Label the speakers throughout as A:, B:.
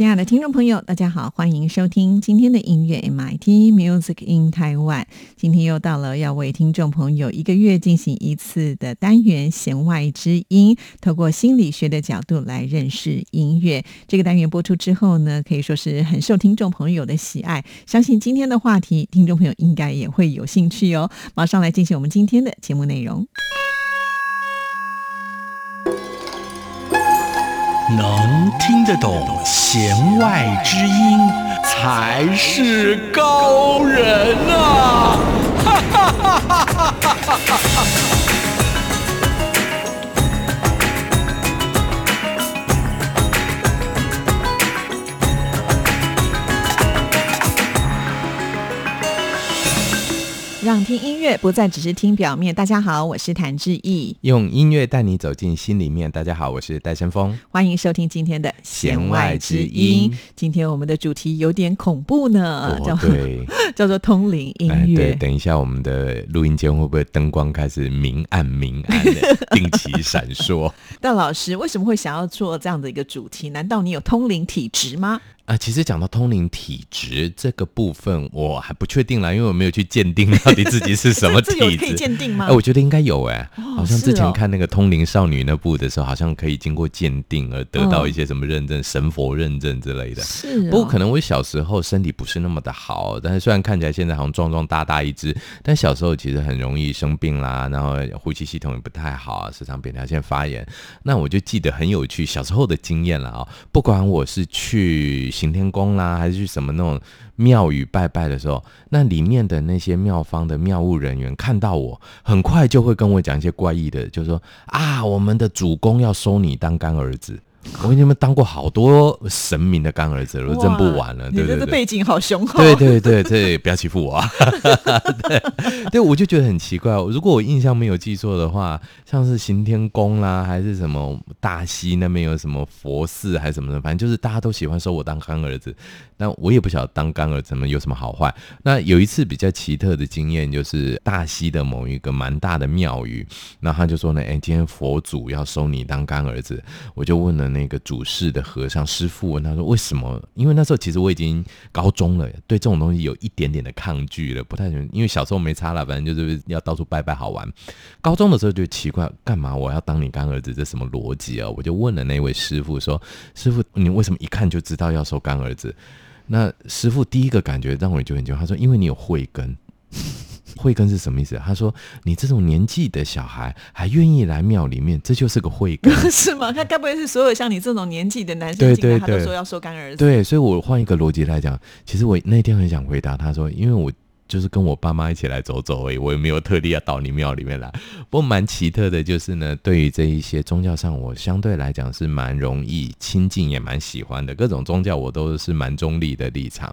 A: 亲爱的听众朋友，大家好，欢迎收听今天的音乐 MIT Music in Taiwan。今天又到了要为听众朋友一个月进行一次的单元“弦外之音”，透过心理学的角度来认识音乐。这个单元播出之后呢，可以说是很受听众朋友的喜爱。相信今天的话题，听众朋友应该也会有兴趣哦。马上来进行我们今天的节目内容。
B: 能听得懂弦外之音，才是高人呐啊！哈哈哈哈哈哈！
A: 让听音乐不再只是听表面。大家好，我是谭志毅，
C: 用音乐带你走进心里面。大家好，我是戴森峰，
A: 欢迎收听今天的弦外之音。今天我们的主题有点恐怖呢，
C: 叫对，
A: 叫做通灵音乐。
C: 对，等一下我们的录音间会不会灯光开始明暗明暗的，定期闪烁？
A: 戴老师为什么会想要做这样的一个主题？难道你有通灵体质吗？
C: 啊，其实讲到通灵体质这个部分，我还不确定啦，因为我没有去鉴定到底自己是什么 体质。
A: 可以鉴定吗？
C: 哎，我觉得应该有哎，好像之前看那个《通灵少女》那部的时候，好像可以经过鉴定而得到一些什么认证，神佛认证之类的。
A: 是，
C: 不过可能我小时候身体不是那么的好，但是虽然看起来现在好像壮壮大大一只，但小时候其实很容易生病啦，然后呼吸系统也不太好啊，时常扁桃腺发炎。那我就记得很有趣小时候的经验了啊，不管我是去行天宫啦。还是去什么那种庙宇拜拜的时候，那里面的那些庙方的庙务人员看到我，很快就会跟我讲一些怪异的，就是说啊，我们的主公要收你当干儿子。我给你们当过好多神明的干儿子，都认不完了，对对对？
A: 背景好雄厚。
C: 对对对对，不要欺负我。对对，我就觉得很奇怪。如果我印象没有记错的话，像是行天宫啦，还是什么大溪那边有什么佛寺，还是什么的，反正就是大家都喜欢收我当干儿子。那我也不晓得当干儿子们有什么好坏。那有一次比较奇特的经验，就是大溪的某一个蛮大的庙宇，那他就说呢，哎，今天佛祖要收你当干儿子，我就问了。那个主事的和尚师傅问他说：“为什么？因为那时候其实我已经高中了，对这种东西有一点点的抗拒了，不太喜欢。因为小时候没差了，反正就是要到处拜拜好玩。高中的时候就奇怪，干嘛我要当你干儿子？这什么逻辑啊？我就问了那位师傅说：‘师傅，你为什么一看就知道要收干儿子？’那师傅第一个感觉让我就很奇怪，他说：‘因为你有慧根。’慧根是什么意思？他说：“你这种年纪的小孩还愿意来庙里面，这就是个慧根，
A: 是吗？他该不会是所有像你这种年纪的男生进来，他都说要收干儿子？
C: 对，所以我换一个逻辑来讲，其实我那天很想回答他说，因为我。”就是跟我爸妈一起来走走而已，我也没有特地要到你庙里面来。不过蛮奇特的，就是呢，对于这一些宗教上，我相对来讲是蛮容易亲近，也蛮喜欢的。各种宗教我都是蛮中立的立场。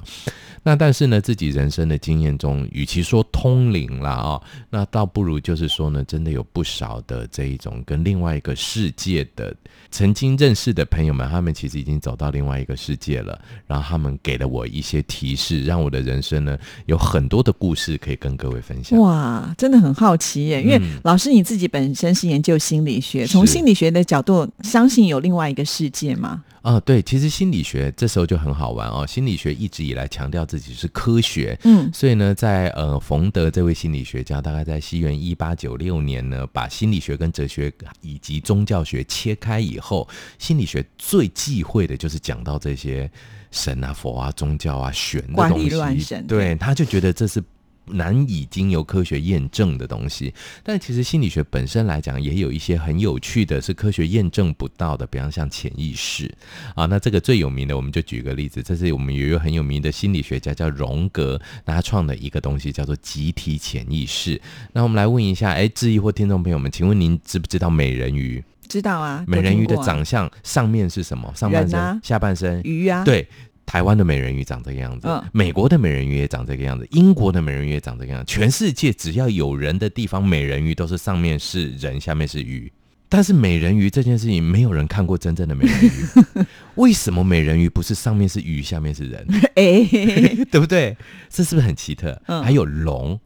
C: 那但是呢，自己人生的经验中，与其说通灵啦啊，那倒不如就是说呢，真的有不少的这一种跟另外一个世界的曾经认识的朋友们，他们其实已经走到另外一个世界了。然后他们给了我一些提示，让我的人生呢有很多。的故事可以跟各位分享
A: 哇，真的很好奇耶！因为老师你自己本身是研究心理学，从心理学的角度，相信有另外一个世界吗？
C: 啊，对，其实心理学这时候就很好玩哦。心理学一直以来强调自己是科学，
A: 嗯，
C: 所以呢，在呃冯德这位心理学家，大概在西元一八九六年呢，把心理学跟哲学以及宗教学切开以后，心理学最忌讳的就是讲到这些。神啊，佛啊，宗教啊，玄的东西，对，他就觉得这是难以经由科学验证的东西。但其实心理学本身来讲，也有一些很有趣的，是科学验证不到的，比方像潜意识啊。那这个最有名的，我们就举个例子，这是我们有一个很有名的心理学家叫荣格，那他创的一个东西叫做集体潜意识。那我们来问一下，哎，质疑或听众朋友们，请问您知不知道美人鱼？
A: 知道啊，
C: 美人鱼的长相上面是什么？上半身、
A: 啊
C: 下半身？
A: 鱼啊，，
C: 对，台湾的美人鱼长这个样子，
A: 嗯
C: 美国的美人鱼也长这个样子，英国的美人鱼也长这个样子。全世界只要有人的地方，美人鱼都是上面是人，下面是鱼。但是美人鱼这件事情，没有人看过真正的美人鱼。为什么美人鱼不是上面是鱼，下面是人？
A: 哎，
C: 对不对？这是不是很奇特？
A: 嗯
C: 还有龙，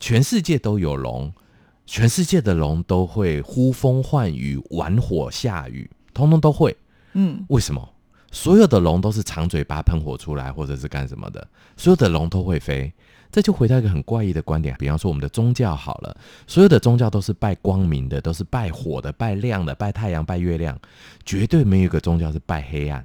C: 全世界都有龙，全世界的龙都会呼风唤雨、玩火下雨，通通都会。
A: 嗯，
C: 为什么？所有的龙都是长嘴巴喷火出来，或者是干什么的？所有的龙都会飞，这就回到一个很怪异的观点。比方说，我们的宗教好了，所有的宗教都是拜光明的，都是拜火的、拜亮的、拜太阳、拜月亮，绝对没有一个宗教是拜黑暗、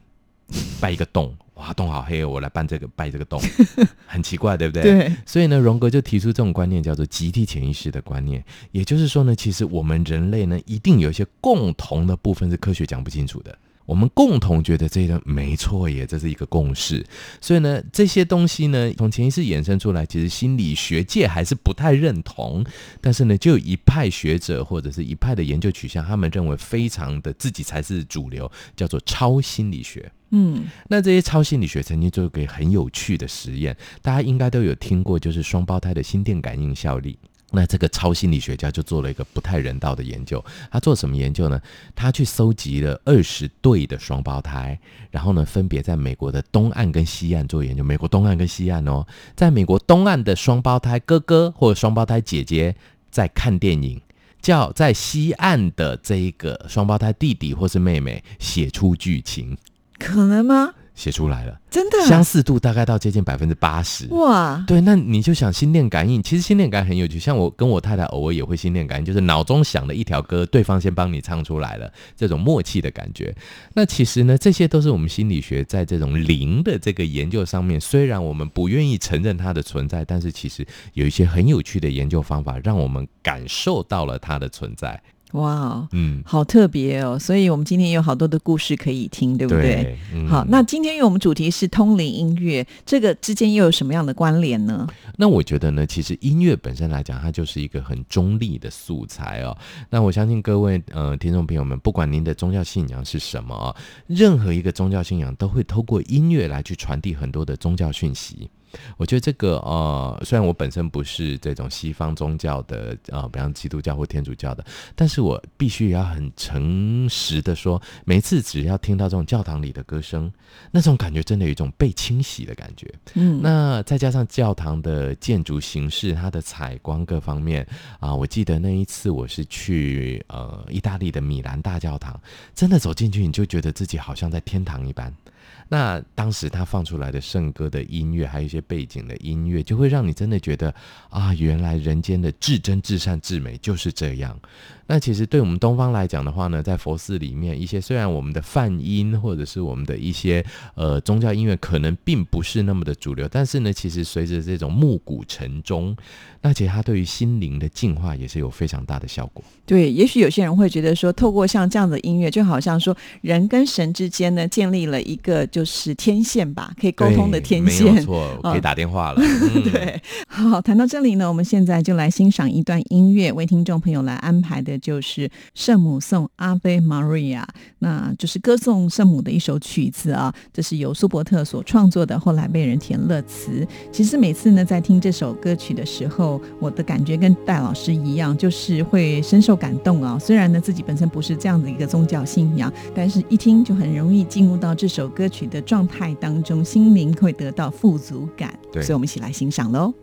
C: 拜一个洞。哇，洞好黑哦！我来办这个拜这个洞，很奇怪，对不对？
A: 对，
C: 所以呢，荣格就提出这种观念，叫做集体潜意识的观念。也就是说呢，其实我们人类呢，一定有一些共同的部分是科学讲不清楚的。我们共同觉得这个没错耶，这是一个共识。所以呢，这些东西呢，从潜意识衍生出来，其实心理学界还是不太认同。但是呢，就有一派学者或者是一派的研究取向，他们认为非常的自己才是主流，叫做超心理学。
A: 嗯，
C: 那这些超心理学曾经做过很有趣的实验，大家应该都有听过，就是双胞胎的心电感应效力。那这个超心理学家就做了一个不太人道的研究，他做什么研究呢？他去搜集了二十对的双胞胎，然后呢，分别在美国的东岸跟西岸做研究。美国东岸跟西岸哦，在美国东岸的双胞胎哥哥或者双胞胎姐姐在看电影，叫在西岸的这一个双胞胎弟弟或是妹妹写出剧情。
A: 可能吗？
C: 写出来了，
A: 真的？
C: 相似度大概到接近百分之八十。
A: 哇，
C: 对，那你就想心电感应，其实心电感应很有趣。像我跟我太太偶尔也会心电感应，就是脑中想的一条歌，对方先帮你唱出来了，这种默契的感觉。那其实呢，这些都是我们心理学在这种灵的这个研究上面，虽然我们不愿意承认它的存在，但是其实有一些很有趣的研究方法，让我们感受到了它的存在。
A: 哇哦，
C: 嗯，
A: 好特别哦！所以我们今天有好多的故事可以听，对不对？
C: 嗯
A: 好，那今天因为我们主题是通灵音乐，这个之间又有什么样的关联呢？
C: 那我觉得呢，其实音乐本身来讲，它就是一个很中立的素材哦。那我相信各位呃听众朋友们，不管您的宗教信仰是什么啊、任何一个宗教信仰都会透过音乐来去传递很多的宗教讯息。我觉得这个呃，虽然我本身不是这种西方宗教的呃，比方基督教或天主教的，但是我必须要很诚实的说，每次只要听到这种教堂里的歌声，那种感觉真的有一种被清洗的感觉。
A: 嗯，
C: 那再加上教堂的建筑形式、它的采光各方面啊，我记得那一次我是去呃意大利的米兰大教堂，真的走进去你就觉得自己好像在天堂一般。那当时他放出来的圣歌的音乐，还有一些背景的音乐，就会让你真的觉得啊，原来人间的至真、至善、至美就是这样。那其实对我们东方来讲的话呢，在佛寺里面，一些虽然我们的梵音或者是我们的一些呃宗教音乐可能并不是那么的主流，但是呢，其实随着这种暮鼓晨钟，那其实它对于心灵的净化也是有非常大的效果。
A: 对，也许有些人会觉得说，透过像这样的音乐，就好像说人跟神之间呢，建立了一个就是天线吧，可以沟通的天线
C: 没有。错，可以
A: 嗯
C: 打电话了。嗯、
A: 对，好，谈到这里呢，我们现在就来欣赏一段音乐，为听众朋友来安排的就是圣母颂《阿菲玛利亚》，那就是歌颂圣母的一首曲子啊。这是由苏伯特所创作的，后来被人填了词。其实每次呢，在听这首歌曲的时候，我的感觉跟戴老师一样，就是会深受感动啊。虽然呢自己本身不是这样的一个宗教信仰，但是一听就很容易进入到这首歌曲的状态当中，心灵会得到富足感。
C: 对
A: 所以我们一起来欣赏喽。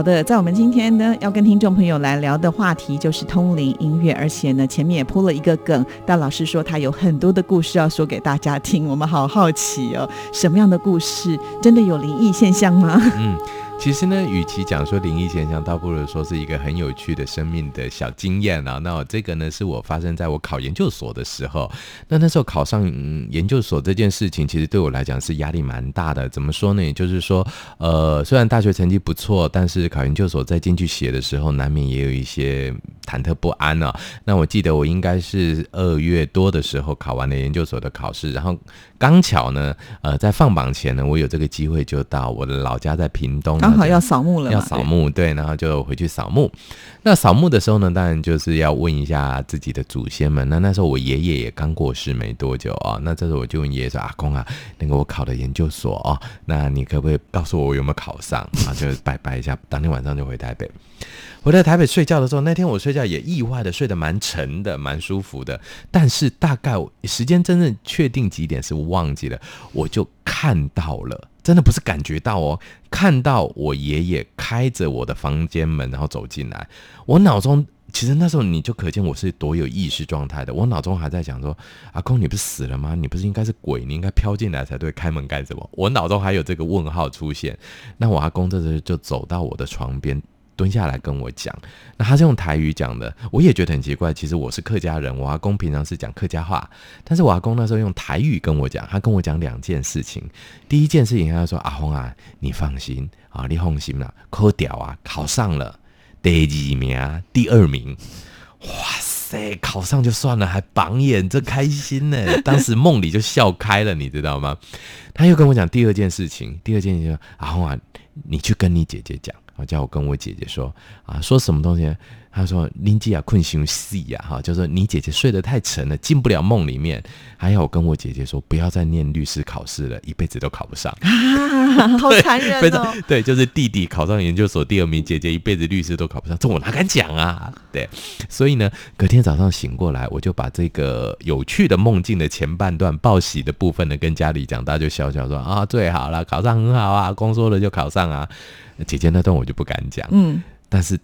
A: 好的，在我们今天呢，要跟听众朋友来聊的话题就是通灵音乐，而且呢，前面也铺了一个梗，但老师说他有很多的故事要说给大家听，我们好好奇哦，什么样的故事？真的有灵异现象吗？
C: 嗯，其实呢，与其讲说灵异现象，倒不如说是一个很有趣的生命的小经验啊。那这个呢，是我发生在我考研究所的时候。那那时候考上、嗯、研究所这件事情，其实对我来讲是压力蛮大的。怎么说呢？也就是说，呃，虽然大学成绩不错，但是考研究所再进去写的时候，难免也有一些忐忑不安啊。那我记得我应该是二月多的时候考完了研究所的考试，然后刚巧呢，呃，在放榜前呢，我有这个机会就到我的老家在屏东，
A: 刚好要扫墓了，
C: 要扫墓，对，然后就回去扫墓。那扫墓的时候呢，当然就是要问一下自己的祖先们。那那时候我爷爷也刚过世没多久啊，那这时候我就问爷爷说：“阿公啊，那个我考的研究所哦，那你可不可以告诉我我有没有考上？”啊，就拜拜一下，当天晚上就回台北。回到台北睡觉的时候，那天我睡觉也意外的睡得蛮沉的，蛮舒服的。但是大概时间真正确定几点是忘记了，我就看到了，真的不是感觉到哦，看到我爷爷开着我的房间门，然后走进来。我脑中其实那时候你就可见我是多有意识状态的，我脑中还在想说：阿公，你不是死了吗？你不是应该是鬼？你应该飘进来才对，开门干什么？我脑中还有这个问号出现。那我阿公这时就走到我的床边。蹲下来跟我讲，那他是用台语讲的，我也觉得很奇怪。其实我是客家人，我阿公平常是讲客家话，但是我阿公那时候用台语跟我讲，他跟我讲两件事情。第一件事情，他说：“阿红啊，你放心啊，你放心啦，考屌啊，考上了第二名，第二名，哇塞，考上就算了，还榜眼，这开心呢。当时梦里就笑开了，你知道吗？他又跟我讲第二件事情，第二件事情，阿红啊，你去跟你姐姐讲。叫我跟我姐姐说啊，说什么东西？他说林基亚困醒戏呀，哈，就说你姐姐睡得太沉了，进不了梦里面。还有跟我姐姐说，不要再念律师考试了，一辈子都考不上
A: 啊，好残忍哦！
C: 对，就是弟弟考上研究所第二名，姐姐一辈子律师都考不上，这我哪敢讲啊？对，所以呢，隔天早上醒过来，我就把这个有趣的梦境的前半段报喜的部分呢，跟家里讲，大家就笑笑说啊，最好了，考上很好啊，公说了就考上啊。姐姐那段我就不敢讲，嗯，但是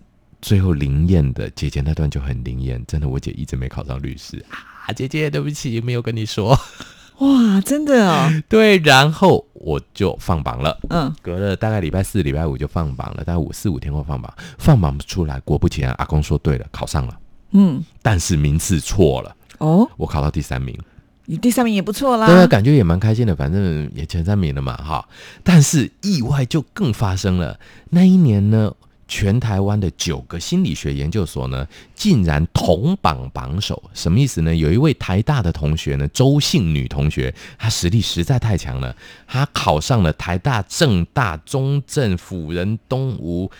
C: 最后灵验的姐姐那段就很灵验，真的，我姐一直没考上律师。啊，姐姐对不起，没有跟你说，
A: 哇，真的哦，
C: 对，然后我就放榜了，嗯，隔了大概礼拜四、礼拜五就放榜了，大概五四五天后放榜，放榜出来，果不其然，阿公说对了，考上了，嗯，但是名次错了，哦，我考到第三名。
A: 你第三名也不错啦，
C: 对啊，感觉也蛮开心的，反正也前三名了嘛，哈。但是意外就更发生了，那一年呢，全台湾的九个心理学研究所呢，竟然同榜榜首，什么意思呢？有一位台大的同学呢，周姓女同学，她实力实在太强了，她考上了台大、正大、中正、辅仁、东吴，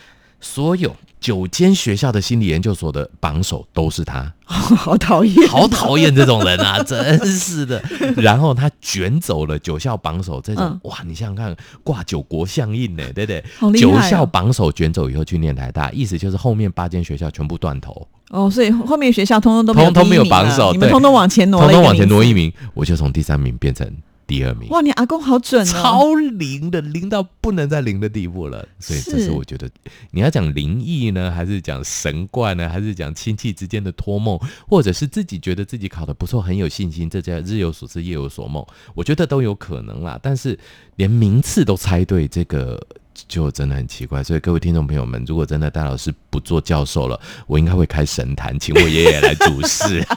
C: 所有。九间学校的心理研究所的榜首都是他，
A: 好讨厌，
C: 好讨厌这种人啊！真是的。然后他卷走了九校榜首，这种哇，你想想看，挂九国相印呢，对不对？九校榜首卷走以后去念台大，意思就是后面八间学校全部断头。
A: 哦，所以后面学校通通都
C: 通通没有榜首，
A: 你们通通往前挪，
C: 通通往前挪一名，我就从第三名变成。第二名
A: 哇，你阿公好准哦，
C: 超灵的，灵到不能再灵的地步了。所以这是我觉得你要讲灵异呢，还是讲神怪呢，还是讲亲戚之间的托梦，或者是自己觉得自己考的不错，很有信心，这叫日有所思夜有所梦，我觉得都有可能啦。但是连名次都猜对，这个。就真的很奇怪，所以各位听众朋友们，如果真的戴老师不做教授了，我应该会开神坛，请我爷爷来主事。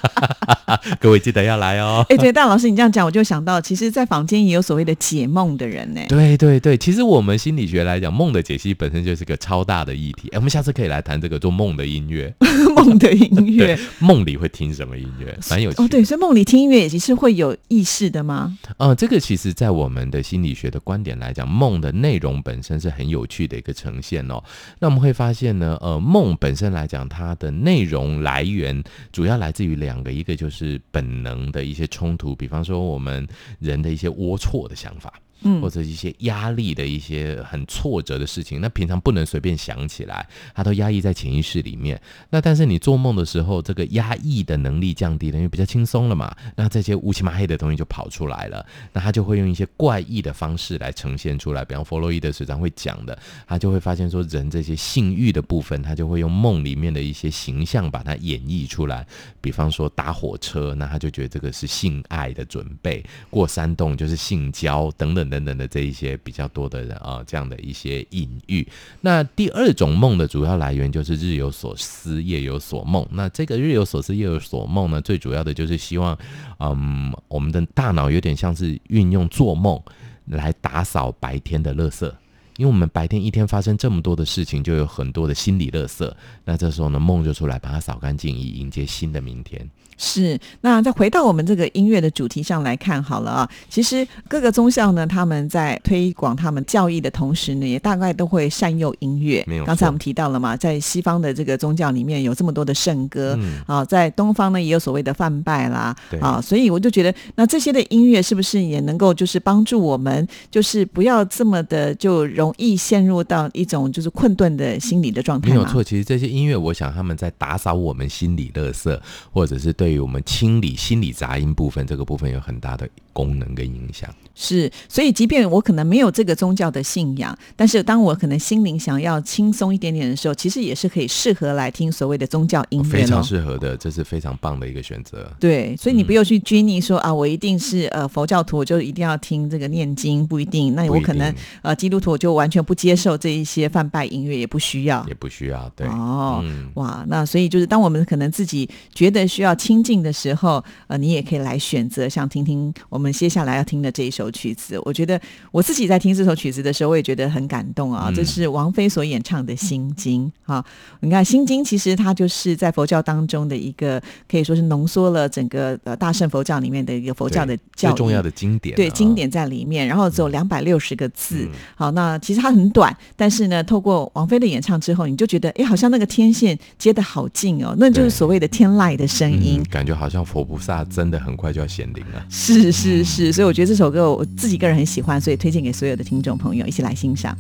C: 各位记得要来哦。
A: 哎，对，戴老师，你这样讲，我就想到，其实，在房间也有所谓的解梦的人呢。
C: 对对对，其实我们心理学来讲，梦的解析本身就是个超大的议题。哎，我们下次可以来谈这个做梦的音乐，
A: 梦的音乐，
C: 梦里会听什么音乐？蛮有趣
A: 哦，对，所以梦里听音乐也是会有意识的吗？
C: 嗯，这个其实在我们的心理学的观点来讲，梦的内容本身是。很有趣的一个呈现哦。那我们会发现呢，呃，梦本身来讲，它的内容来源主要来自于两个，一个就是本能的一些冲突，比方说我们人的一些龌龊的想法。或者一些压力的一些很挫折的事情，那平常不能随便想起来，它都压抑在潜意识里面。那但是你做梦的时候，这个压抑的能力降低了，因为比较轻松了嘛，那这些乌漆麻黑的东西就跑出来了，那他就会用一些怪异的方式来呈现出来，比方弗洛伊德时常会讲的，他就会发现说人这些性欲的部分，他就会用梦里面的一些形象把它演绎出来，比方说搭火车，那他就觉得这个是性爱的准备；过山洞就是性交等等等等的这一些比较多的人啊、这样的一些隐喻。那第二种梦的主要来源就是日有所思，夜有所梦。那这个日有所思，夜有所梦呢，最主要的就是希望，嗯，我们的大脑有点像是运用做梦来打扫白天的垃圾。因为我们白天一天发生这么多的事情，就有很多的心理垃圾。那这时候呢，梦就出来，把它扫干净，以迎接新的明天。
A: 是，那再回到我们这个音乐的主题上来看好了啊。其实各个宗教呢，他们在推广他们教义的同时呢，也大概都会善用音乐
C: 没有。
A: 刚才我们提到了嘛，在西方的这个宗教里面有这么多的圣歌、
C: 嗯
A: 啊，在东方呢也有所谓的梵拜啦
C: 对
A: 啊，所以我就觉得，那这些的音乐是不是也能够就是帮助我们，就是不要这么的就容易陷入到一种就是困顿的心理的状态？
C: 没有错，其实这些音乐，我想他们在打扫我们心理垃圾，或者是对于我们清理心理杂音部分，这个部分有很大的功能跟影响。
A: 是，所以即便我可能没有这个宗教的信仰，但是当我可能心灵想要轻松一点点的时候，其实也是可以适合来听所谓的宗教音乐咯
C: 非常适合的，这是非常棒的一个选择。
A: 对，所以你不用去拘泥说、啊，我一定是呃佛教徒，我就一定要听这个念经，不一定。那我可能呃基督徒我就完全不接受这一些泛拜音乐，也不需要
C: 也。不需要，对，
A: 哦，
C: 嗯，
A: 哇，那所以就是当我们可能自己觉得需要亲近的时候，呃，你也可以来选择像听听我们接下来要听的这一首曲子。我觉得我自己在听这首曲子的时候，我也觉得很感动啊。
C: 嗯
A: 这是王菲所演唱的《心经》啊。你看，《心经》其实它就是在佛教当中的一个，可以说是浓缩了整个呃大乘佛教里面的一个佛教的教
C: 最重要的经典啊，
A: 对经典在里面，然后只有两百六十个字。
C: 嗯
A: 好，那其实它很短，但是呢，透过王菲的演唱之后，你就觉得，哎，好像那个天线接得好近哦，那就是所谓的天籁的声音。
C: 嗯，感觉好像佛菩萨真的很快就要显灵了。
A: 是是是，所以我觉得这首歌我自己个人很喜欢，所以推荐给所有的听众朋友一起来欣赏。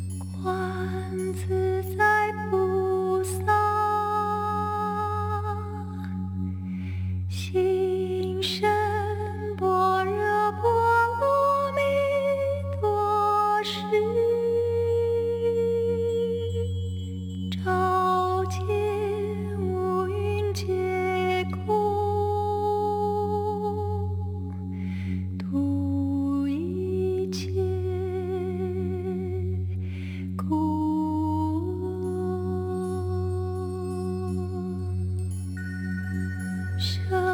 D: 舍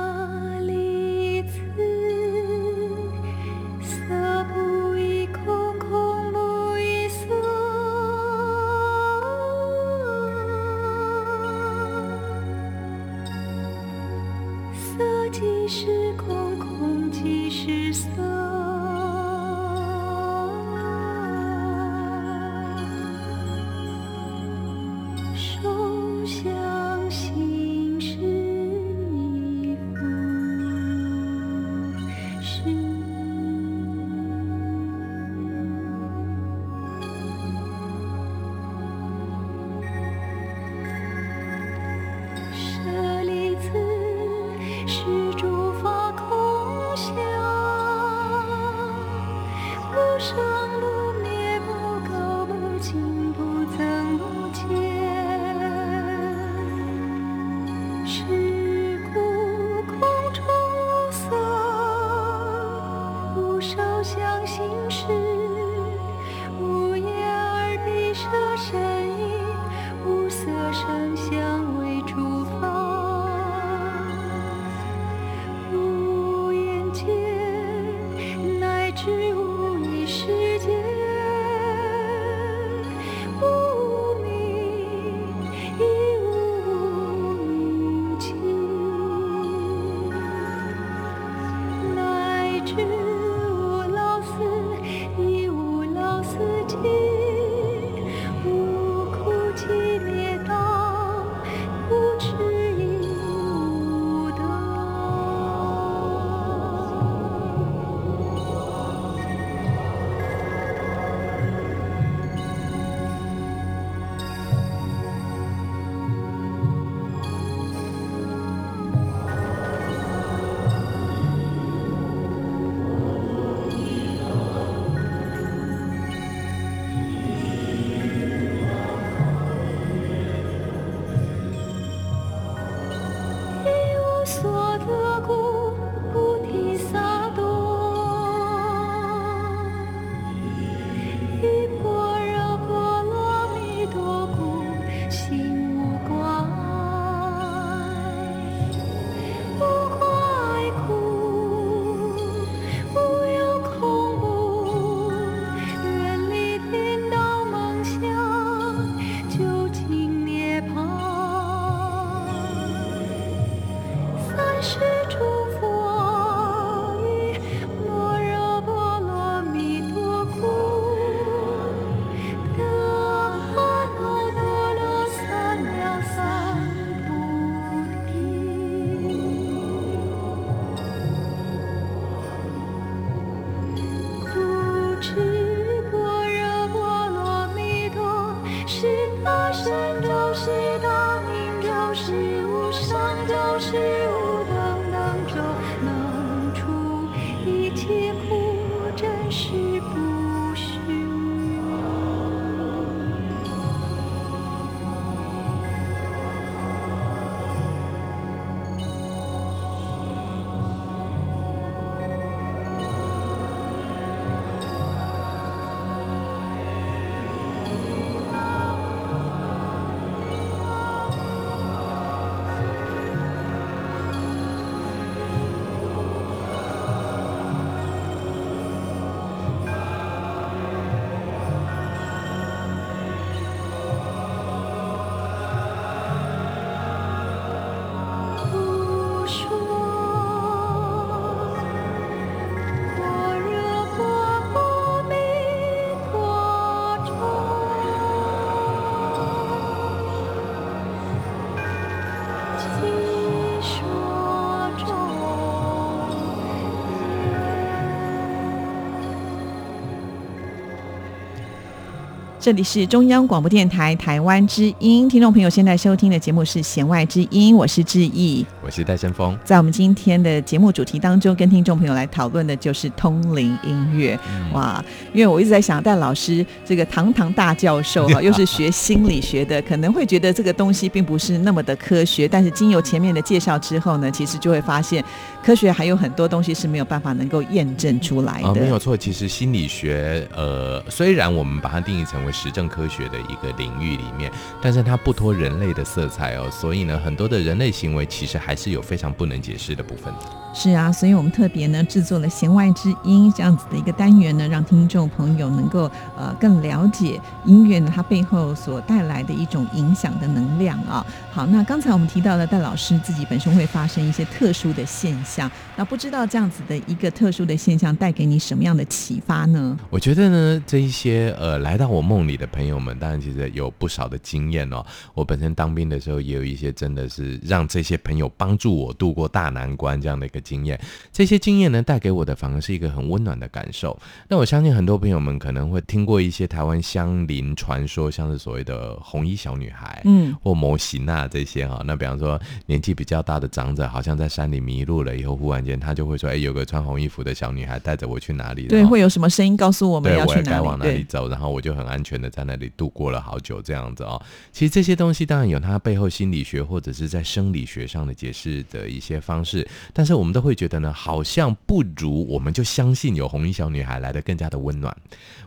A: 这里是中央广播电台台湾之音，听众朋友现在收听的节目是《弦外之音》，我是志毅。
C: 我是戴森峰，
A: 在我们今天的节目主题当中，跟听众朋友来讨论的就是通灵音乐。哇，因为我一直在想，戴老师这个堂堂大教授哈，又是学心理学的，可能会觉得这个东西并不是那么的科学。但是经由前面的介绍之后呢，其实就会发现，科学还有很多东西是没有办法能够验证出来的。
C: 啊，没有错。其实心理学，呃，虽然我们把它定义成为实证科学的一个领域里面，但是它不脱人类的色彩哦。所以呢，很多的人类行为其实还是有非常不能解释的部分的。
A: 是啊，所以我们特别呢制作了弦外之音这样子的一个单元呢，让听众朋友能够呃更了解音乐呢它背后所带来的一种影响的能量啊。好，那刚才我们提到了戴老师自己本身会发生一些特殊的现象，那不知道这样子的一个特殊的现象带给你什么样的启发呢？
C: 我觉得呢，这一些呃来到我梦里的朋友们，当然其实有不少的经验哦。我本身当兵的时候也有一些真的是让这些朋友帮助我度过大难关这样的一个经验。这些经验呢带给我的反而是一个很温暖的感受。那我相信很多朋友们可能会听过一些台湾乡邻传说，像是所谓的红衣小女孩，
A: 嗯，
C: 或模型啊这些哈。那比方说年纪比较大的长者，好像在山里迷路了以后，忽然间他就会说：“哎，有个穿红衣服的小女孩带着我去哪里？”
A: 对，会有什么声音告诉我们，要去哪里？
C: 我该往哪里，走，然后我就很安全的在那里度过了好久，这样子哦。其实这些东西当然有它背后心理学或者是在生理学上的解释的一些方式，但是我们都会觉得呢，好像不如我们就相信有红衣小女孩来的更加的温暖。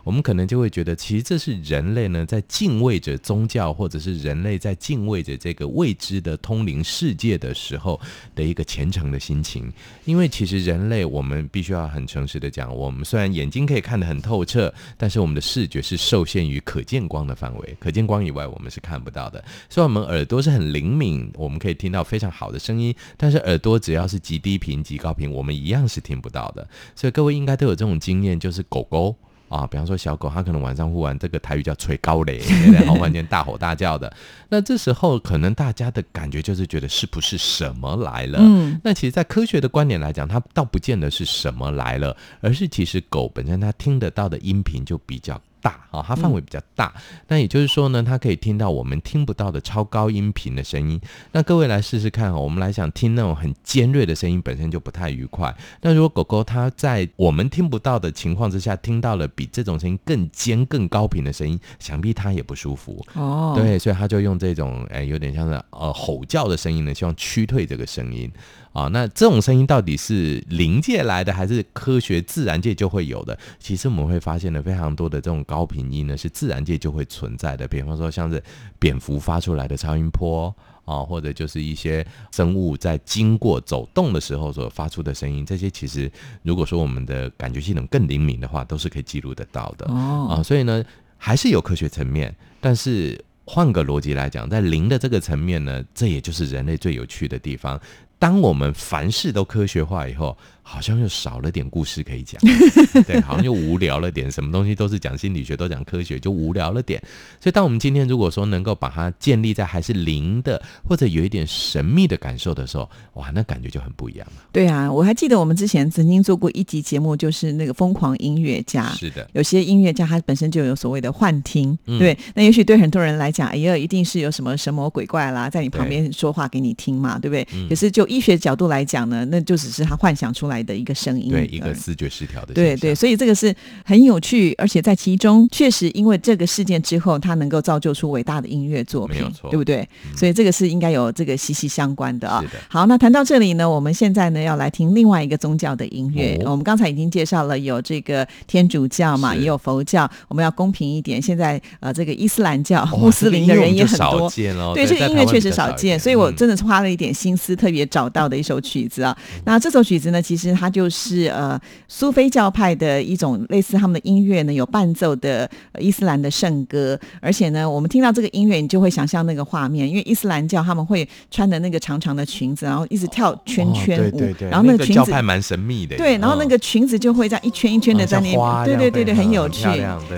C: 我们可能就会觉得，其实这是人类呢在敬畏着宗教，或者是人类在敬畏着这个未知的通灵世界的时候的一个虔诚的心情。因为其实人类，我们必须要很诚实的讲，我们虽然眼睛可以看得很透彻，但是我们的视觉是受限于可见光的范围，可见光以外我们是看不到的。所以，我们耳朵是很灵敏，我们可以听到非常好的声音，但是耳朵只要是极低频、极高频，我们一样是听不到的。所以，各位应该都有这种经验，就是狗狗。啊，比方说小狗，它可能晚上忽然这个台语叫吹高雷，然后完全大吼大叫的，那这时候可能大家的感觉就是觉得是不是什么来了？
A: 嗯，
C: 那其实，在科学的观点来讲，它倒不见得是什么来了，而是其实狗本身它听得到的音频就比较大啊，它范围比较大。那也就是说呢，它可以听到我们听不到的超高音频的声音。那各位来试试看哦，我们来想听那种很尖锐的声音，本身就不太愉快。那如果狗狗它在我们听不到的情况之下，听到了比这种声音更尖、更高频的声音，想必它也不舒服。
A: 哦，
C: 对，所以它就用这种哎，有点像是呃吼叫的声音呢，希望驱退这个声音啊。那这种声音到底是灵界来的，还是科学自然界就会有的？其实我们会发现呢，非常多的这种高频音呢，是自然界就会存在的。比方说，像是蝙蝠发出来的超音波。啊，或者就是一些生物在经过走动的时候所发出的声音，这些其实如果说我们的感觉系统更灵敏的话，都是可以记录得到的。
A: 哦，
C: 啊，所以呢，还是有科学层面，但是换个逻辑来讲，在零的这个层面呢，这也就是人类最有趣的地方。当我们凡事都科学化以后，好像又少了点故事可以讲，对，好像又无聊了点。什么东西都是讲心理学，都讲科学，就无聊了点。所以，当我们今天如果说能够把它建立在还是零的，或者有一点神秘的感受的时候，哇，那感觉就很不一样了。
A: 对啊，我还记得我们之前曾经做过一集节目，就是那个疯狂音乐家。
C: 是的，
A: 有些音乐家他本身就有所谓的幻听，
C: 嗯
A: 对，那也许对很多人来讲，哎呀，一定是有什么神魔鬼怪啦，在你旁边说话给你听嘛，对不对？
C: 嗯
A: 可是就医学角度来讲呢，那就只是他幻想出来的一个声音，
C: 对，一个
A: 呃
C: 视觉失调的
A: 对对，所以这个是很有趣，而且在其中确实因为这个事件之后，他能够造就出伟大的音乐作品
C: 没有，错。
A: 对不对？所以这个是应该有这个息息相关的啊。好，那谈到这里呢，我们现在呢要来听另外一个宗教的音乐。
C: 哦。
A: 我们刚才已经介绍了有这个天主教嘛，也有佛教。我们要公平一点，现在呃这个伊斯兰教、
C: 哇
A: 穆斯林的人也很多。对，这个音乐确实
C: 少
A: 少见，所以我
C: 嗯。
A: 真的是花了一点心思，特别找到的一首曲子啊。那这首曲子呢，其实它就是呃苏菲教派的一种类似他们的音乐呢，有伴奏的、呃伊斯兰的圣歌，而且呢，我们听到这个音乐，你就会想象那个画面，因为伊斯兰教他们会穿的那个长长的裙子，然后一直跳圈圈舞，
C: 哦对对对，
A: 然后那个裙子
C: 教派蛮神秘的，
A: 对，然后那
C: 嗯
A: 个裙子就会这样一圈一圈的
C: 哦
A: 在那对对对对，很有趣。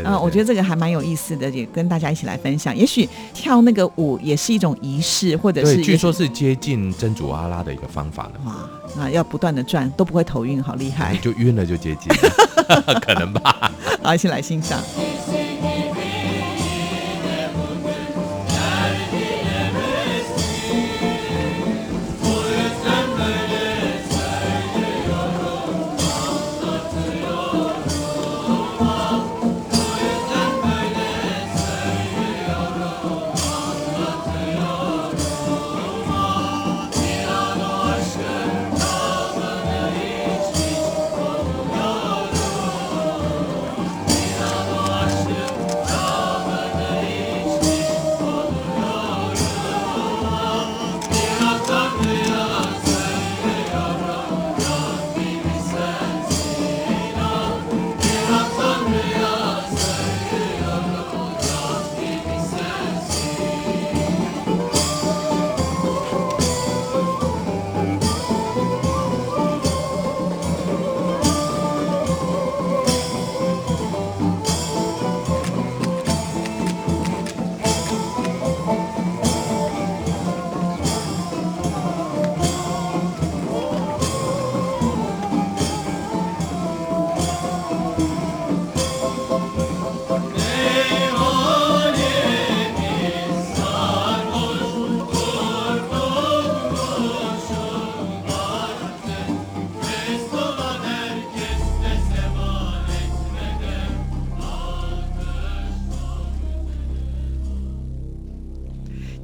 A: 嗯，我觉得这个还蛮有意思的，也跟大家一起来分享。也许跳那个舞也是一种仪式，或者是，
C: 据说是接近真主阿拉的一个方法了。
A: 哇，那要不断的转都不会头晕，好厉害！
C: 就晕了就接近了，可能吧。
A: 好，一起来欣赏。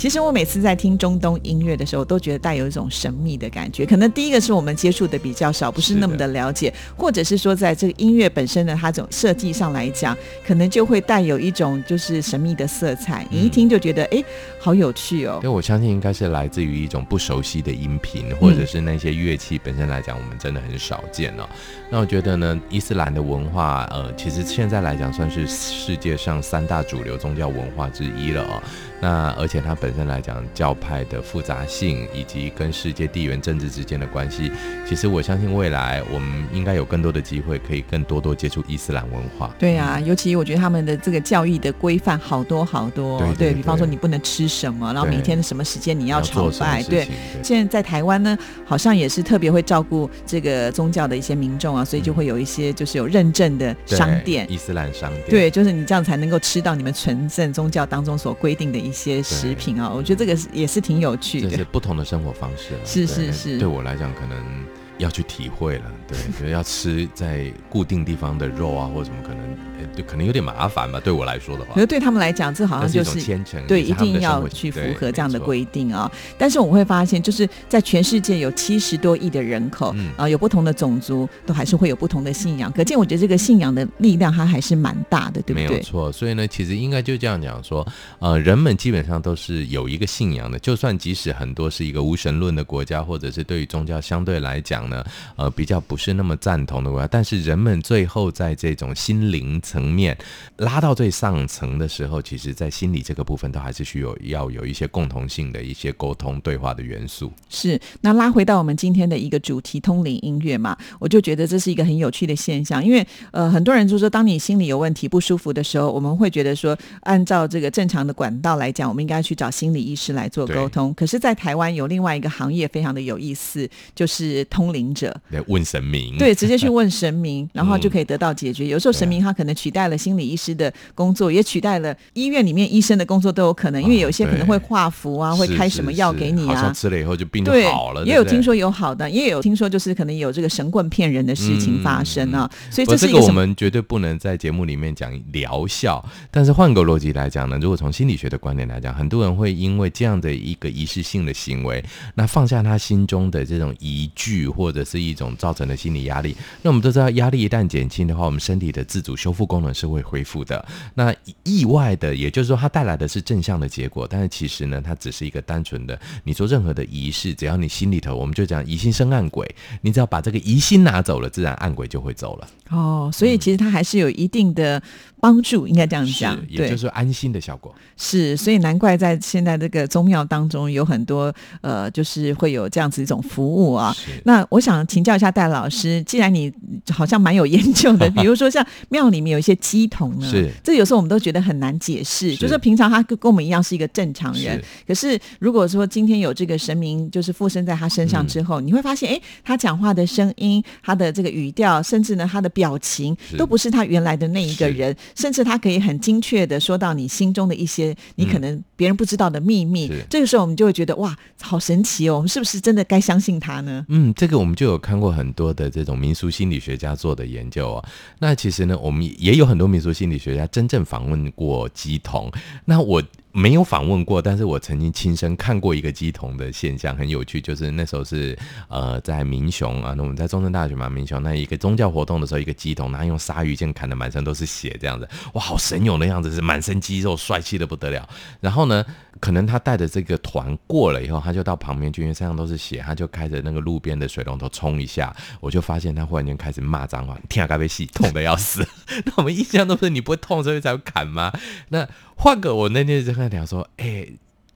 A: 其实我每次在听中东音乐的时候，都觉得带有一种神秘的感觉。可能第一个是我们接触的比较少，不是那么的了解，或者是说在这个音乐本身的它这种设计上来讲，可能就会带有一种就是神秘的色彩。你一听就觉得哎，好有趣哦。
C: 因为，我相信应该是来自于一种不熟悉的音频，或者是那些乐器本身来讲，我们真的很少见哦。那我觉得呢，伊斯兰的文化，呃，其实现在来讲算是世界上三大主流宗教文化之一了哦。那而且它本身来讲，教派的复杂性以及跟世界地缘政治之间的关系，其实我相信未来我们应该有更多的机会，可以更多多接触伊斯兰文化。
A: 对啊，尤其我觉得他们的这个教育的规范好多好多，
C: 对对对
A: 比方说你不能吃什么，然后
C: 对
A: 每天什么时间你要朝拜。对现在在台湾呢，好像也是特别会照顾这个宗教的一些民众啊，所以就会有一些就是有认证的商店。
C: 伊斯兰商店，
A: 对，就是你这样才能够吃到你们纯正宗教当中所规定的一些食品啊，我觉得这个是也是挺有趣的
C: 这是。不同的生活方式了。
A: 是
C: 对
A: 是是
C: 对我来讲可能要去体会了。对，觉得要吃在固定地方的肉啊，或者什么，可能呃对，可能有点麻烦吧。对我来说的话
A: 可，是对他们来讲，这好像就是
C: 虔诚，
A: 对，一定要去符合这样的规定啊、但是我们会发现，就是在全世界有七十多亿的人口，
C: 嗯
A: 啊、有不同的种族，都还是会有不同的信仰。可见，我觉得这个信仰的力量，它还是蛮大的，对不对？
C: 没有错，所以呢，其实应该就这样讲说，呃，人们基本上都是有一个信仰的，就算即使很多是一个无神论的国家，或者是对于宗教相对来讲呢，呃，比较不是那么赞同的国家，但是人们最后在这种心灵层面拉到最上层的时候，其实在心理这个部分都还是需要要有一些共同性的一些沟通对话的元素。
A: 是。那拉回到我们今天的一个主题——通灵音乐嘛，我就觉得这是一个很有趣的现象。因为呃，很多人就说，当你心里有问题、不舒服的时候，我们会觉得说，按照这个正常的管道来讲，我们应该去找心理医师来做沟通。可是，在台湾有另外一个行业非常的有意思，就是通灵者。
C: 来问神明，
A: 对，直接去问神明，然后就可以得到解决。有时候神明他可能取代了心理医师的工作，也取代了医院里面医生的工作都有可能，因为有些可能会画符啊，会开什么药给你啊。
C: 吃了以后就病就好了，，
A: 也有听说有好的，也有听说就是可能有这个神棍骗人的事情发生啊，所以
C: 这个我？们绝对不能在节目里面讲疗效，但是换个逻辑来讲呢，如果从心理学的观点来讲，很多人会因为这样的一个仪式性的行为，那放下他心中的这种疑惧或者是一种造成的心理压力。那我们都知道，压力一旦减轻的话，我们身体的自主修复功能是会恢复的。那意外的，也就是说，它带来的是正向的结果，但是其实呢，它只是一个单纯的，你做任何的仪式，只要你心里头，我们就讲疑心生暗鬼，你只要把这个疑心拿走了，自然暗鬼就会走了。
A: 哦，所以其实它还是有一定的帮助，应该这样讲，，
C: 也
A: 对。
C: 就是。安心的效果。
A: 是，所以难怪在现在这个宗庙当中有很多呃，就是会有这样子一种服务啊。那我想请教一下戴老师，既然你好像蛮有研究的，比如说像庙里面有一些鸡童呢，
C: 是。
A: 这有时候我们都觉得很难解释，
C: 是。
A: 就是平常他跟跟我们一样是一个正常人
C: 是，
A: 可是如果说今天有这个神明就是附身在他身上之后，你会发现，哎，他讲话的声音、他的这个语调，甚至呢他的表情，都不是他原来的那一个人，甚至他可以很精确的说到你心中的一些你可能别人不知道的秘密。
C: 嗯
A: 这个时候我们就会觉得哇，好神奇哦！我们是不是真的该相信他呢？
C: 嗯，这个我们就有看过很多的这种民俗心理学家做的研究哦。那其实呢，我们也有很多民俗心理学家真正访问过鸡童。那我没有访问过，但是我曾经亲身看过一个鸡童的现象，很有趣。就是那时候是呃在民雄啊，那我们在中正大学嘛，民雄那一个宗教活动的时候，一个鸡童，他用鲨鱼剑砍的满身都是血，这样子，哇，好神勇的样子，是满身肌肉，帅气的不得了。然后呢，可能他带着这个团过了以后，他就到旁边去，因为身上都是血，他就开着那个路边的水龙头冲一下，我就发现他忽然间开始骂脏话，天啊，该被戏痛的要死。那我们印象都是你不会痛，所以才会砍吗？那换个我那天就跟他讲说，哎、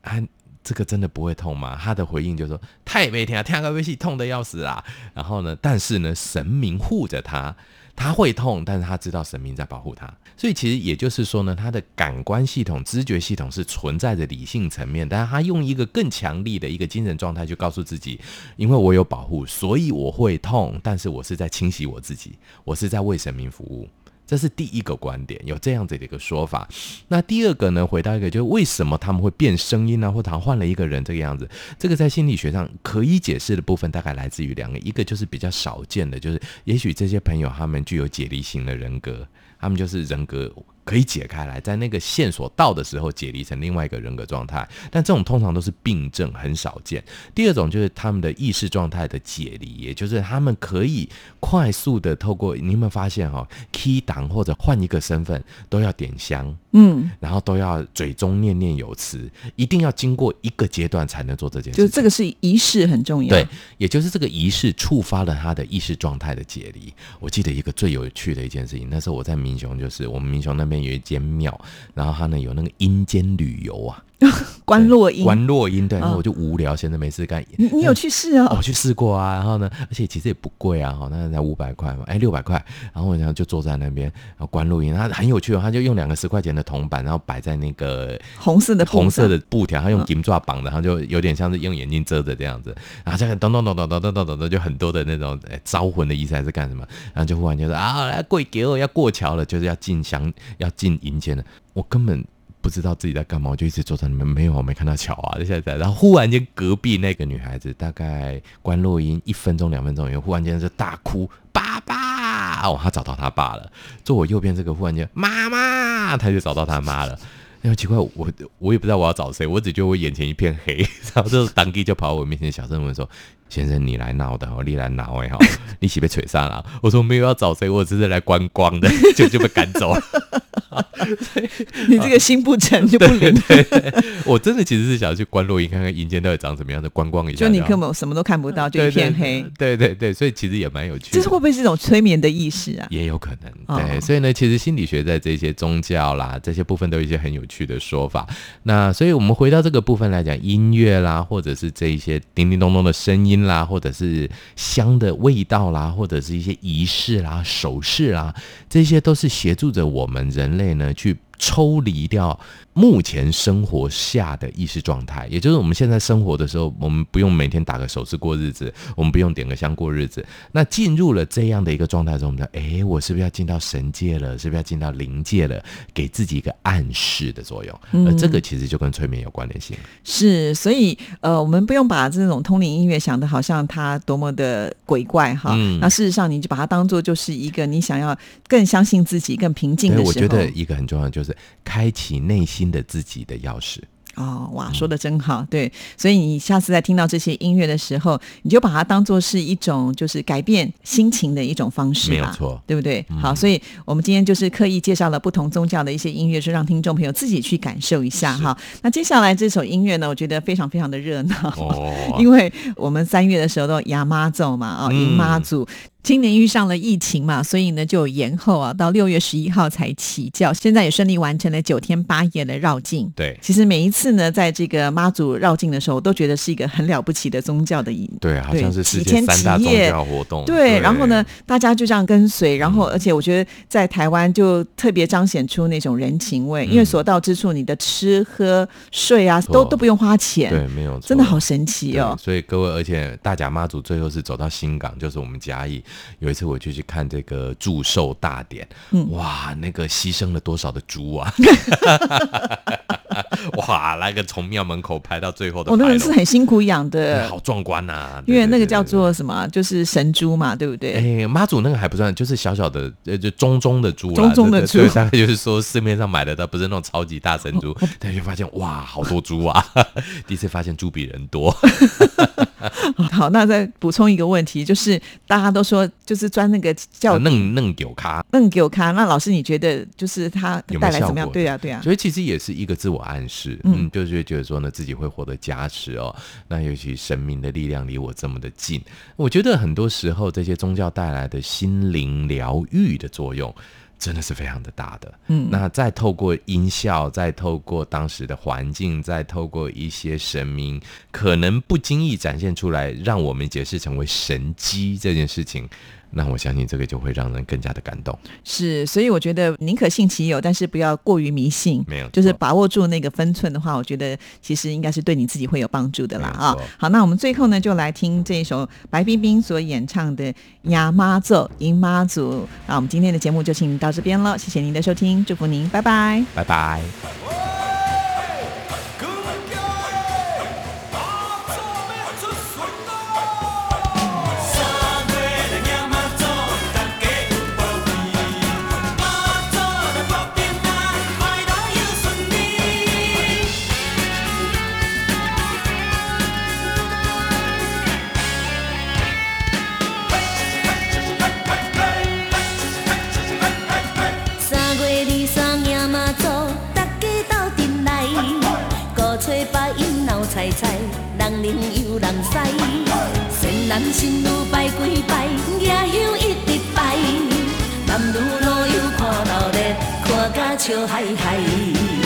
C: 啊。这个真的不会痛吗？他的回应就说：“太没听啊，听个微信痛的要死啊！”然后呢，但是呢，神明护着他，他会痛，但是他知道神明在保护他，所以其实也就是说呢，他的感官系统、知觉系统是存在着理性层面，但是他用一个更强力的一个精神状态去告诉自己，因为我有保护，所以我会痛，但是我是在清洗我自己，我是在为神明服务。这是第一个观点，有这样子的一个说法。那第二个呢，回到一个就是为什么他们会变声音呢、或者换了一个人这个样子？这个在心理学上可以解释的部分大概来自于两个，一个就是比较少见的，就是也许这些朋友他们具有解离型的人格，他们就是人格可以解开来，在那个线索到的时候解离成另外一个人格状态，但这种通常都是病症，很少见。第二种就是他们的意识状态的解离，也就是他们可以快速的透过，你有没有发现哈、key 档或者换一个身份都要点香，
A: 嗯，
C: 然后都要嘴中念念有词，一定要经过一个阶段才能做这件事情。
A: 就这个是仪式很重要。
C: 对，也就是这个仪式触发了他的意识状态的解离。我记得一个最有趣的一件事情，那时候我在民雄，就是我们民雄那边有一间庙，然后他呢有那个阴间旅游啊，
A: 关落音，
C: 关落音，对，然后
A: 嗯
C: 我就无聊，闲着没事干。
A: 你你有去试哦？
C: 哦我去试过啊，然后呢，而且其实也不贵啊，哈，那才五百块嘛，哎，六百块，然后我然后就坐在那边，然后关录音，他很有趣哦，他就用两个十块钱的铜板，然后摆在那个
A: 红色的布
C: 红色的布条，他用
A: 嗯
C: 金抓绑的，然后就有点像是用眼睛遮着这样子，然后这样咚咚咚咚咚咚咚咚咚，就很多的那种、哎招魂的意思还是干什么，然后就忽然就说啊，来跪给我要过桥了，就是要进香要进阴间了，我根本。不知道自己在干嘛，我就一直坐在那边，没有，我没看到桥啊，现在，然后忽然间隔壁那个女孩子，大概关录音一分钟两分钟以后，忽然间就大哭，爸爸，哦，她找到她爸了。坐我右边这个忽然间妈妈，她就找到她妈了。哎呦，奇怪，我我也不知道我要找谁，我只觉得我眼前一片黑，然后就当地就跑到我面前小声问说：“先生，你来闹的哦，你来闹哎哈，你起被吹散了？”我说没有要找谁，我只是来观光的，就就被赶走了。
A: 你这个心不诚就不灵，
C: 我真的其实是想要去观落阴，看看阴间到底长什么样的，观光一下
A: 就。你根本什么都看不到，就一片黑。
C: 对对对，所以其实也蛮有趣的。
A: 这是会不会是一种催眠的意识啊？
C: 也有可能，
A: 哦
C: 对，所以呢，其实心理学在这些宗教啦这些部分都有一些很有趣的说法。那所以我们回到这个部分来讲，音乐啦，或者是这一些叮叮咚咚的声音啦，或者是香的味道啦，或者是一些仪式啦、手势啦，这些都是协助着我们人类呢去抽离掉目前生活下的意识状态，也就是我们现在生活的时候，我们不用每天打个手势过日子，我们不用点个香过日子。那进入了这样的一个状态之后，我们说哎，我是不是要进到神界了？是不是要进到灵界了？给自己一个暗示的作用，而这个其实就跟催眠有关联性。
A: 是，所以呃，我们不用把这种通灵音乐想的好像它多么的鬼怪哈。
C: 嗯
A: 那事实上，你就把它当做就是一个你想要更相信自己、更平静，的时候。
C: 我觉得一个很重要的就是开启内心的自己的钥匙。
A: 哦，哇，
C: 嗯
A: 说的真好，对，所以你下次在听到这些音乐的时候，你就把它当做是一种就是改变心情的一种方式吧，
C: 没有错
A: 对不对？
C: 嗯
A: 好，所以我们今天就是刻意介绍了不同宗教的一些音乐，是让听众朋友自己去感受一下哈。那接下来这首音乐呢，我觉得非常非常的热闹，
C: 哦
A: 因为我们三月的时候都亚妈奏嘛，哦，
C: 嗯
A: 迎妈祖。今年遇上了疫情嘛，所以呢就有延后啊，到六月十一号才起轿。现在也顺利完成了九天八夜的绕境。
C: 对
A: 其实每一次呢，在这个妈祖绕境的时候，我都觉得是一个很了不起的宗教的仪。
C: 对，好像是世界三大宗教活动。
A: 对，然后呢，大家就这样跟随，然
C: 嗯
A: 后而且我觉得在台湾就特别彰显出那种人情味，因为所到之处，你的吃喝睡啊，都都不用花钱，
C: 对，没有错，
A: 真的好神奇哦。
C: 所以各位，而且大甲妈祖最后是走到新港，就是我们嘉义。有一次我就去看这个祝寿大典，
A: 嗯
C: 哇，那个牺牲了多少的猪啊！哇，那个从庙门口排到最后的
A: 我、那个是很辛苦养
C: 对
A: 的，
C: 好壮观呐、
A: 因为那个叫做什么，就是神猪嘛，对不对？
C: 哎，妈祖那个还不算，就是小小的，呃，就中中的猪，
A: 中中的猪
C: 就是说市面上买的，它不是那种超级大神猪，但就发现哇，好多猪啊！第一次发现猪比人多，
A: 好，那再补充一个问题，就是大家都说就是钻那个叫
C: 嫩嫩狗咖，
A: 弄给我看，那老师你觉得就是它带来怎么样？对呀、对呀、
C: 所以其实也是一个自我暗示，
A: 嗯
C: 嗯，就是觉得说呢，自己会获得加持哦。那尤其神明的力量离我这么的近，我觉得很多时候这些宗教带来的心灵疗愈的作用。真的是非常的大的，
A: 嗯。
C: 那再透过音效，再透过当时的环境，再透过一些神明可能不经意展现出来，让我们解释成为神机这件事情，那我相信这个就会让人更加的感动。
A: 是，所以我觉得宁可信其有，但是不要过于迷信。
C: 没有
A: 就是把握住那个分寸的话，我觉得其实应该是对你自己会有帮助的啦啊。好，那我们最后呢，就来听这一首白冰冰所演唱的《亚妈奏迎妈祖》。那我们今天的节目就请到这边了，谢谢您的收听，祝福您，拜拜。
C: 拜拜。
E: 人冷又人屎。善男信女拜几拜，夜香一直拜。男女老幼看热烈，看甲笑嗨嗨。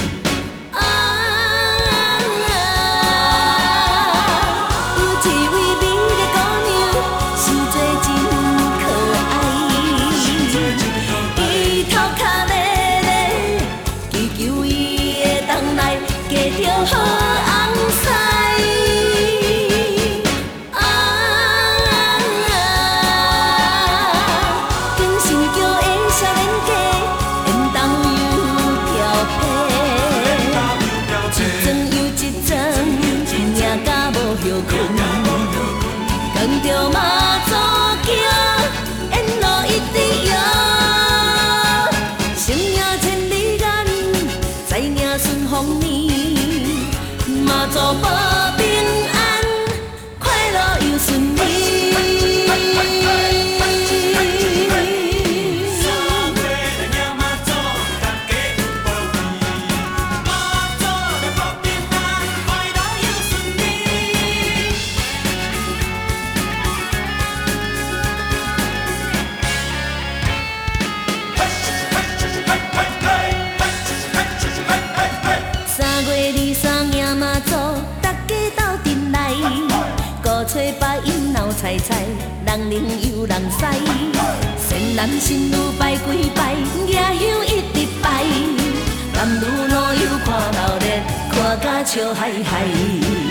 E: 音闹采采，人冷又人屎。善男信女拜几拜，夜香一直拜。男女老幼看热烈，看甲笑嗨嗨。